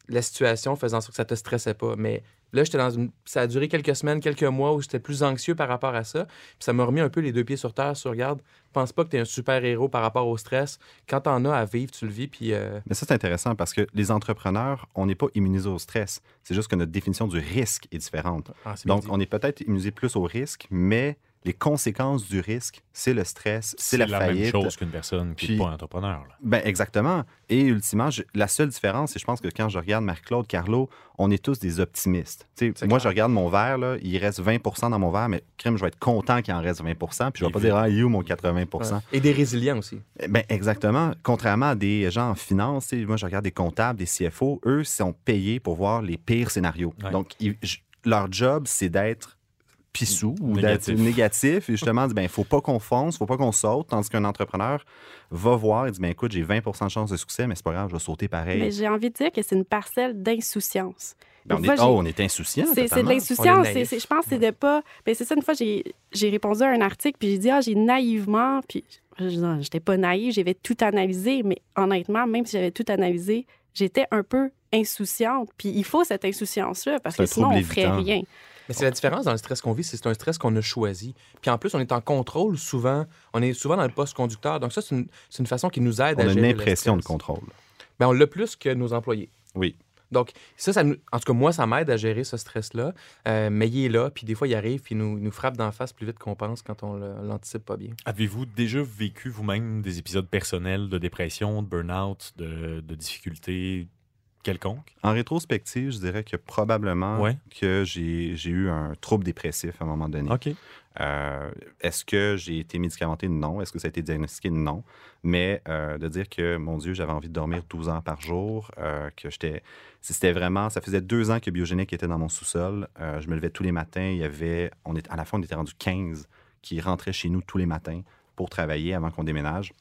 la situation faisait en sorte que ça te stressait pas. Mais là, j'étais dans une... ça a duré quelques semaines, quelques mois où j'étais plus anxieux par rapport à ça. Puis ça m'a remis un peu les deux pieds sur terre sur, regarde, pense pas que tu es un super-héros par rapport au stress. Quand t'en as à vivre, tu le vis, puis... euh, Mais ça, c'est intéressant parce que les entrepreneurs, on n'est pas immunisés au stress. C'est juste que notre définition du risque est différente. ah, Donc, on est peut-être immunisé plus au risque, mais les conséquences du risque, c'est le stress, c'est la, la faillite. même chose qu'une personne qui n'est pas entrepreneur. là. Ben exactement. Et ultimement, je- la seule différence, c'est je pense que quand je regarde Marie-Claude, Carlo, on est tous des optimistes. Tu sais, C'est moi, clair. je regarde mon verre, là, il reste 20% dans mon verre, mais crème, je vais être content qu'il en reste 20 puis je vais Et pas dire, ah, you, mon 80 Ouais. Et des résilients aussi. Ben exactement. Contrairement à des gens en finance, tu sais, moi, je regarde des comptables, des CFO, eux sont payés pour voir les pires scénarios. Ouais. Donc, ils- leur job, c'est d'être pissou ou d'être Négatif. négatif et justement dit ben il faut pas qu'on fonce, faut pas qu'on saute tandis qu'un entrepreneur va voir et dit ben écoute, j'ai 20% de chance de succès mais c'est pas grave, je vais sauter pareil. Mais j'ai envie de dire que c'est une parcelle d'insouciance. Ben, on, Une est, fois, oh, on est insouciant. C'est c'est de l'insouciance. Je pense que c'est de pas. Ben, c'est ça, une fois, j'ai j'ai répondu à un article, puis j'ai dit, ah, j'ai naïvement. Puis je dis, Non, j'étais pas naïve, j'avais tout analysé, mais honnêtement, même si j'avais tout analysé, j'étais un peu insouciante. Puis il faut cette insouciance-là, parce que sinon, on ferait rien. Mais c'est la différence dans le stress qu'on vit, c'est un stress qu'on a choisi. Puis en plus, on est en contrôle souvent. On est souvent dans le poste conducteur. Donc ça, c'est une, une façon qui nous aide On à a une gérer le impression de stress. contrôle. Ben, on l'a plus que nos employés. Oui. Donc, ça, ça nous- en tout cas, moi, ça m'aide à gérer ce stress-là. Euh, mais il est là, puis des fois, il arrive, puis il nous, nous frappe d'en face plus vite qu'on pense quand on l'anticipe pas bien. Avez-vous déjà vécu vous-même des épisodes personnels de dépression, de burn-out, de, de difficultés En rétrospective, je dirais que probablement Ouais. que j'ai eu un trouble dépressif à un moment donné. OK. Euh, Est-ce que j'ai été médicamenté? Non. Est-ce que ça a été diagnostiqué? Non. Mais euh, de dire que, mon Dieu, j'avais envie de dormir 12 heures par jour, euh, que j'étais... C'était vraiment... Ça faisait deux ans que Biogénique était dans mon sous-sol. Je me levais tous les matins. Il y avait... On est, à la fin, on était rendu 15 qui rentraient chez nous tous les matins pour travailler avant qu'on déménage.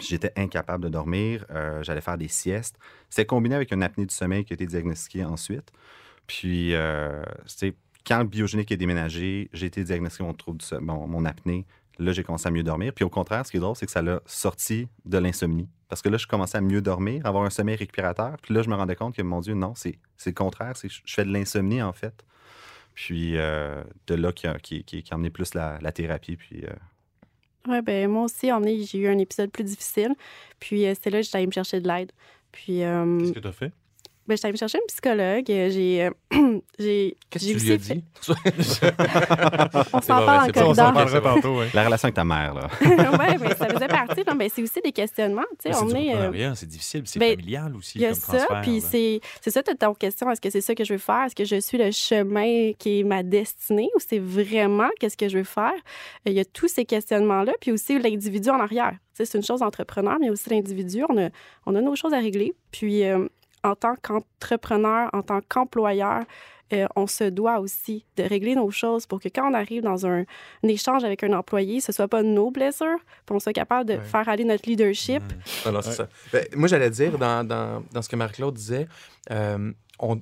J'étais incapable de dormir. euh, J'allais faire des siestes. C'est combiné avec une apnée du sommeil qui a été diagnostiquée ensuite. Puis, euh, quand le biogénique est déménagé, j'ai été diagnostiqué mon trouble du so- mon, apnée. Là, j'ai commencé à mieux dormir. Puis au contraire, ce qui est drôle, c'est que ça l'a sorti de l'insomnie. Parce que là, je commençais à mieux dormir, avoir un sommeil récupérateur. Puis là, je me rendais compte que, mon Dieu, non, c'est le contraire. Je fais de l'insomnie, en fait. Puis euh, de là qui a, qui, qui- qui a amené plus la, la thérapie. Puis euh, Oui, ben moi aussi, j'ai eu un épisode plus difficile. Puis euh, c'est là que j'étais allée me chercher de l'aide. Puis, euh, Qu'est-ce que tu as fait? Ben, j'étais allée me chercher une psychologue. Euh, J'ai. euh, j'ai Qu'est-ce que tu lui as dit? On C'est s'en pas parle encore c'est On s'en tantôt, oui. La relation avec ta mère, là. ouais, mais ça faisait partie. Non, ben, c'est aussi des questionnements. tu sais, C'est on du est. euh, c'est difficile, c'est ben, familial aussi Il y a comme ça, puis c'est c'est ça ta question. Est-ce que c'est ça que je veux faire? Est-ce que je suis le chemin qui est ma destinée ou c'est vraiment qu'est-ce que je veux faire? Il y a tous ces questionnements-là, puis aussi l'individu en arrière. Tu sais, C'est une chose entrepreneur, mais il y a aussi l'individu. On a, on a nos choses à régler. Puis euh, en tant qu'entrepreneur, en tant qu'employeur, euh, on se doit aussi de régler nos choses pour que quand on arrive dans un, un échange avec un employé, ce soit pas nos blessures, puis on soit capable de Ouais. faire aller notre leadership. Non, non, c'est ça. Ben, moi, j'allais dire, dans, dans, dans ce que Marc-Claude disait, euh, on,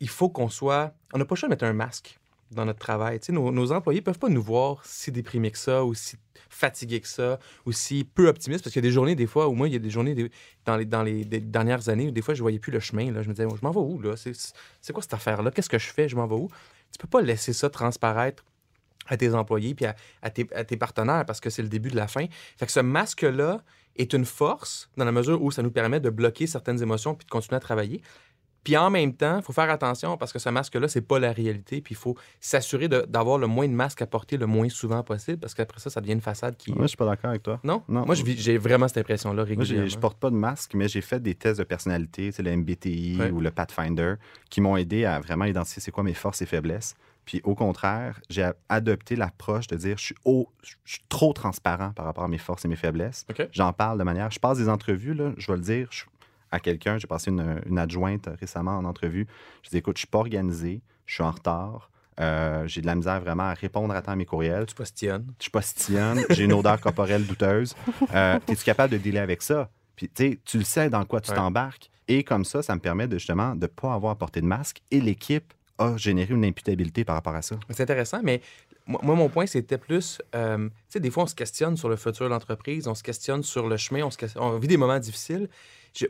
il faut qu'on soit. On n'a pas le choix de mettre un masque dans notre travail. Tu sais, nos, nos employés ne peuvent pas nous voir si déprimés que ça, ou si fatigués que ça, ou si peu optimistes, parce qu'il y a des journées, des fois, où moi, il y a des journées dans, les, dans les dernières années où des fois, je voyais plus le chemin. Là. Je me disais, je m'en vais où, là? C'est quoi cette affaire-là? Qu'est-ce que je fais? Je m'en vais où? Tu peux pas laisser ça transparaître à tes employés puis à, à tes partenaires parce que c'est le début de la fin. Fait que ce masque-là est une force dans la mesure où ça nous permet de bloquer certaines émotions puis de continuer à travailler. Puis en même temps, il faut faire attention parce que ce masque-là, c'est pas la réalité. Puis il faut s'assurer d'avoir le moins de masques à porter le moins souvent possible parce qu'après ça, ça devient une façade qui. Moi, je suis pas d'accord avec toi. Non? Non. Moi, j'ai vraiment cette impression-là Moi, régulièrement. je porte pas de masque, mais j'ai fait des tests de personnalité, c'est le MBTI Ouais. ou le Pathfinder, qui m'ont aidé à vraiment identifier c'est quoi mes forces et faiblesses. Puis au contraire, j'ai adopté l'approche de dire je suis, au- je suis trop transparent par rapport à mes forces et mes faiblesses. J'en parle de manière. Je passe des entrevues, là, je vais le dire je- à quelqu'un. J'ai passé une, une adjointe récemment en entrevue. Je dis écoute, je suis pas organisé, je suis en retard. euh, j'ai de la misère vraiment à répondre à temps à mes courriels. Tu postillonnes. Je postillonne, j'ai une odeur corporelle douteuse. Euh, Es-tu capable de dealer avec ça? Puis, tu sais, tu le sais dans quoi tu Ouais. t'embarques. Et comme ça, ça me permet de, justement de ne pas avoir à porter de masque. Et l'équipe a généré une imputabilité par rapport à ça. C'est intéressant, mais moi, mon point, c'était plus, euh, tu sais, des fois, on se questionne sur le futur de l'entreprise, on se questionne sur le chemin, on, se questionne- on vit des moments difficiles.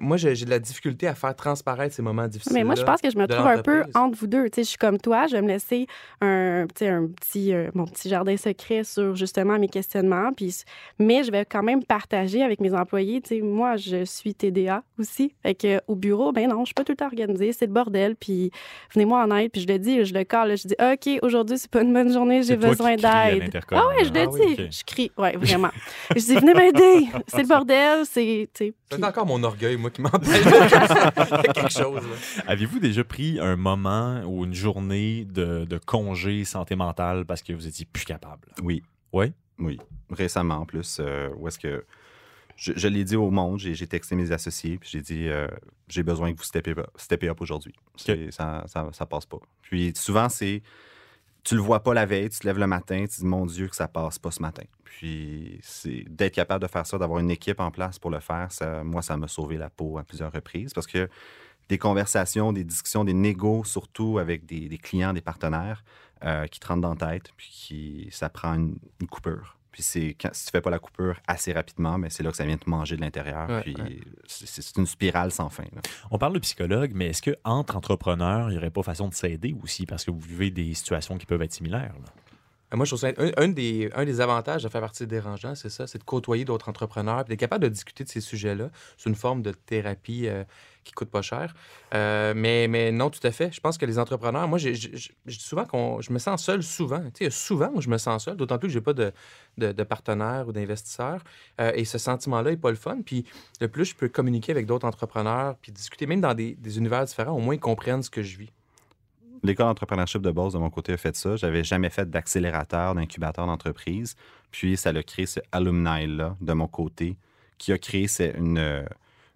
Moi, j'ai de la difficulté à faire transparaître ces moments difficiles. Mais moi, je pense que je me trouve un peu entre vous deux. Tu sais, je suis comme toi, je vais me laisser un, tu sais, un petit, euh, mon petit jardin secret sur justement mes questionnements. Puis, mais je vais quand même partager avec mes employés. Tu sais, moi, je suis TDA aussi. Fait que, au bureau, ben non, je suis pas tout le temps organisée. C'est le bordel. Puis venez-moi en aide. Puis je le dis, je le cale. Je dis, OK, aujourd'hui, c'est pas une bonne journée, j'ai besoin d'aide. Ah ouais, je le Ah dis. oui. Je crie. Ouais, vraiment. je dis, venez m'aider. C'est le bordel. C'est, tu sais, C'est encore mon orgueil, moi, qui m'empêche de quelque chose. Avez-vous déjà pris un moment ou une journée de, de congé santé mentale parce que vous étiez plus capable? Oui. Oui? Oui. Récemment, en plus, euh, où est-ce que. Je, je l'ai dit au monde, j'ai j'ai texté mes associés, puis j'ai dit euh, j'ai besoin que vous steppez up, steppez up aujourd'hui. C'est- Ça, ça, ça passe pas. Puis souvent, c'est. Tu le vois pas la veille, tu te lèves le matin, tu dis mon Dieu que ça passe pas ce matin. Puis c'est d'être capable de faire ça, d'avoir une équipe en place pour le faire, moi, ça m'a sauvé la peau à plusieurs reprises parce que des conversations, des discussions, des négos, surtout avec des, clients, des partenaires euh, qui te rentrent dans tête, puis qui, ça prend une, une coupure. Puis c'est quand, si tu fais pas la coupure assez rapidement, mais c'est là que ça vient te manger de l'intérieur. Ouais, puis ouais. c'est c'est une spirale sans fin. là. On parle de psychologue, mais est-ce qu'entre entrepreneurs, il n'y aurait pas façon de s'aider aussi parce que vous vivez des situations qui peuvent être similaires? là? Moi, je trouve ça un, des, un des avantages de faire partie des dérangeants, c'est ça, c'est de côtoyer d'autres entrepreneurs, puis d'être capable de discuter de ces sujets-là. C'est une forme de thérapie euh, qui coûte pas cher. Euh, mais, mais non, tout à fait. Je pense que les entrepreneurs, moi, je dis souvent qu'on, je me sens seul souvent. Tu sais, souvent où je me sens seul, d'autant plus que j'ai pas de, de, partenaire ou d'investisseur. Euh, et ce sentiment-là n'est pas le fun. Puis le plus je peux communiquer avec d'autres entrepreneurs, puis discuter même dans des univers différents, au moins ils comprennent ce que je vis. L'école d'entrepreneurship de base, de mon côté, a fait ça. J'avais jamais fait d'accélérateur, d'incubateur d'entreprise. Puis, ça a créé ce alumni-là, de mon côté, qui a créé une,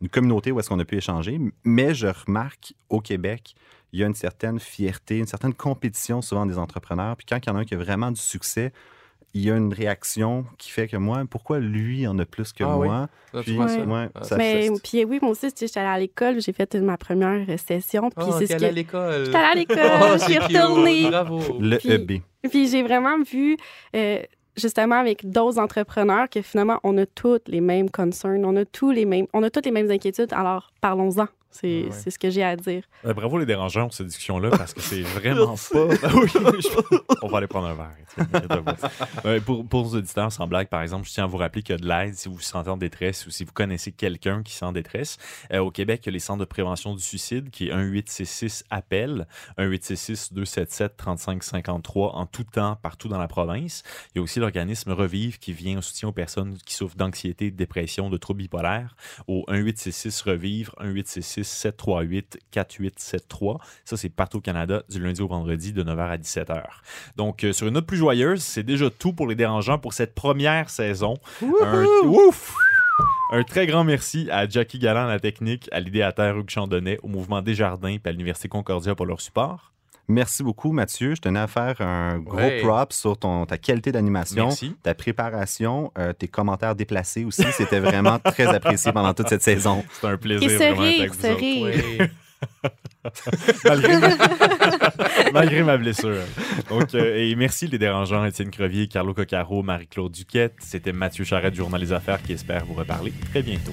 une communauté où est-ce qu'on a pu échanger. Mais je remarque, au Québec, il y a une certaine fierté, une certaine compétition souvent des entrepreneurs. Puis, quand il y en a un qui a vraiment du succès, il y a une réaction qui fait que moi, pourquoi lui en a plus que Ah oui. moi? Tu Puis, ça. ouais, Ah, ça Mais puis oui, moi aussi, j'étais allée à l'école, j'ai fait ma première session. Puis Oh, c'est ce allée que... à l'école. J'étais allée à l'école, Oh, je suis retournée. Bravo. le Puis- EB. Puis j'ai vraiment vu, euh, justement, avec d'autres entrepreneurs, que finalement, on a toutes les mêmes concerns, on a tous les mêmes, on a toutes les mêmes inquiétudes. Alors, parlons-en. C'est Ouais, ce que j'ai à dire. Euh, bravo les dérangeants pour cette discussion-là parce que c'est vraiment pas. Ah oui, je- On va aller prendre un verre. Euh, pour, pour nos auditeurs, sans blague, par exemple, je tiens à vous rappeler qu'il y a de l'aide si vous vous sentez en détresse ou si vous connaissez quelqu'un qui s'est en détresse. Euh, au Québec, il y a les centres de prévention du suicide qui est 1866 appel 1866 277 3553 en tout temps partout dans la province. Il y a aussi l'organisme Revive qui vient en soutien aux personnes qui souffrent d'anxiété, de dépression, de troubles bipolaires au 1866 Revivre 1866 738 4873. Ça, c'est partout au Canada du lundi au vendredi de 9h à 17h. Donc, euh, sur une note plus joyeuse, c'est déjà tout pour les dérangeants pour cette première saison. Un, ouf! Un très grand merci à Jackie Galland à la technique, à l'idéateur Hugues Chandonnet, au mouvement Desjardins et à l'Université Concordia pour leur support. Merci beaucoup, Mathieu. Je tenais à faire un gros Ouais. prop sur ton, ta qualité d'animation, ta préparation, euh, tes commentaires déplacés aussi. C'était vraiment très apprécié pendant toute cette saison. C'était un plaisir. Et d'être rire, autres. rire. malgré, ma... malgré ma blessure. Donc, euh, et merci les dérangeants, Étienne Crevier, Carlo Coccaro, Marie-Claude Duquette. C'était Mathieu Charette du Journal des Affaires qui espère vous reparler très bientôt.